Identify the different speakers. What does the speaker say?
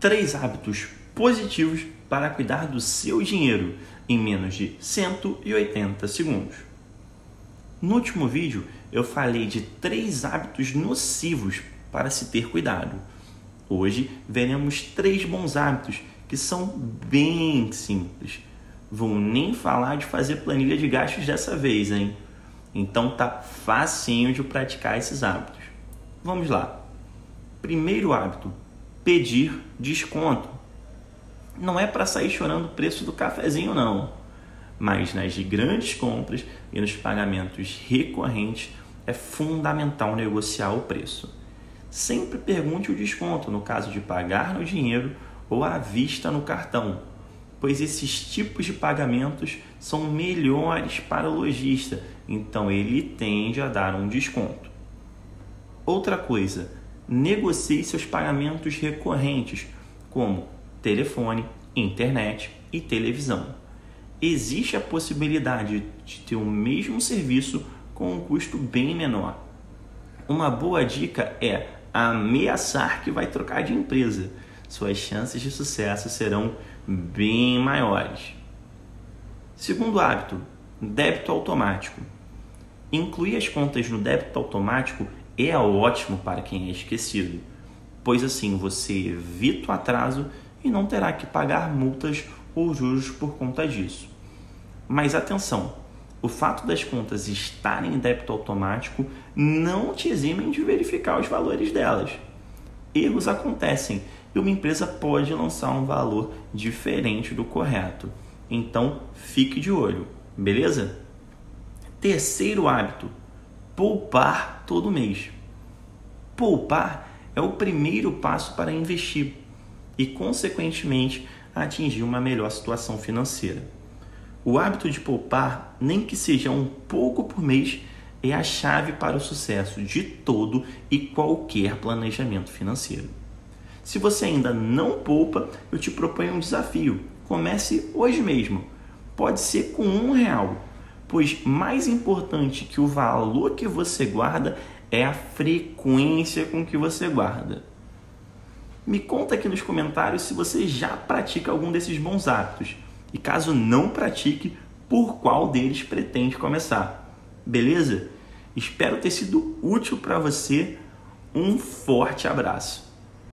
Speaker 1: três hábitos positivos para cuidar do seu dinheiro em menos de 180 segundos. No último vídeo, eu falei de três hábitos nocivos para se ter cuidado. Hoje veremos três bons hábitos que são bem simples. Vou nem falar de fazer planilha de gastos dessa vez, hein? Então tá facinho de praticar esses hábitos. Vamos lá. Primeiro hábito: pedir desconto. Não é para sair chorando o preço do cafezinho, não. Mas nas grandes compras e nos pagamentos recorrentes é fundamental negociar o preço. Sempre pergunte o desconto no caso de pagar no dinheiro ou à vista no cartão, pois esses tipos de pagamentos são melhores para o lojista, então ele tende a dar um desconto. Outra coisa, negocie seus pagamentos recorrentes, como telefone, internet e televisão. Existe a possibilidade de ter o mesmo serviço com um custo bem menor. Uma boa dica é ameaçar que vai trocar de empresa. Suas chances de sucesso serão bem maiores. Segundo hábito, débito automático. Incluir as contas no débito automático é ótimo para quem é esquecido, pois assim você evita o atraso e não terá que pagar multas ou juros por conta disso. Mas atenção, o fato das contas estarem em débito automático não te eximem de verificar os valores delas. Erros acontecem e uma empresa pode lançar um valor diferente do correto. Então, fique de olho, beleza? Terceiro hábito: poupar todo mês. Poupar é o primeiro passo para investir e, consequentemente, atingir uma melhor situação financeira. O hábito de poupar, nem que seja um pouco por mês, é a chave para o sucesso de todo e qualquer planejamento financeiro. Se você ainda não poupa, eu te proponho um desafio. Comece hoje mesmo. Pode ser com um real, pois mais importante que o valor que você guarda é a frequência com que você guarda. Me conta aqui nos comentários se você já pratica algum desses bons hábitos e caso não pratique, por qual deles pretende começar. Beleza? Espero ter sido útil para você. Um forte abraço.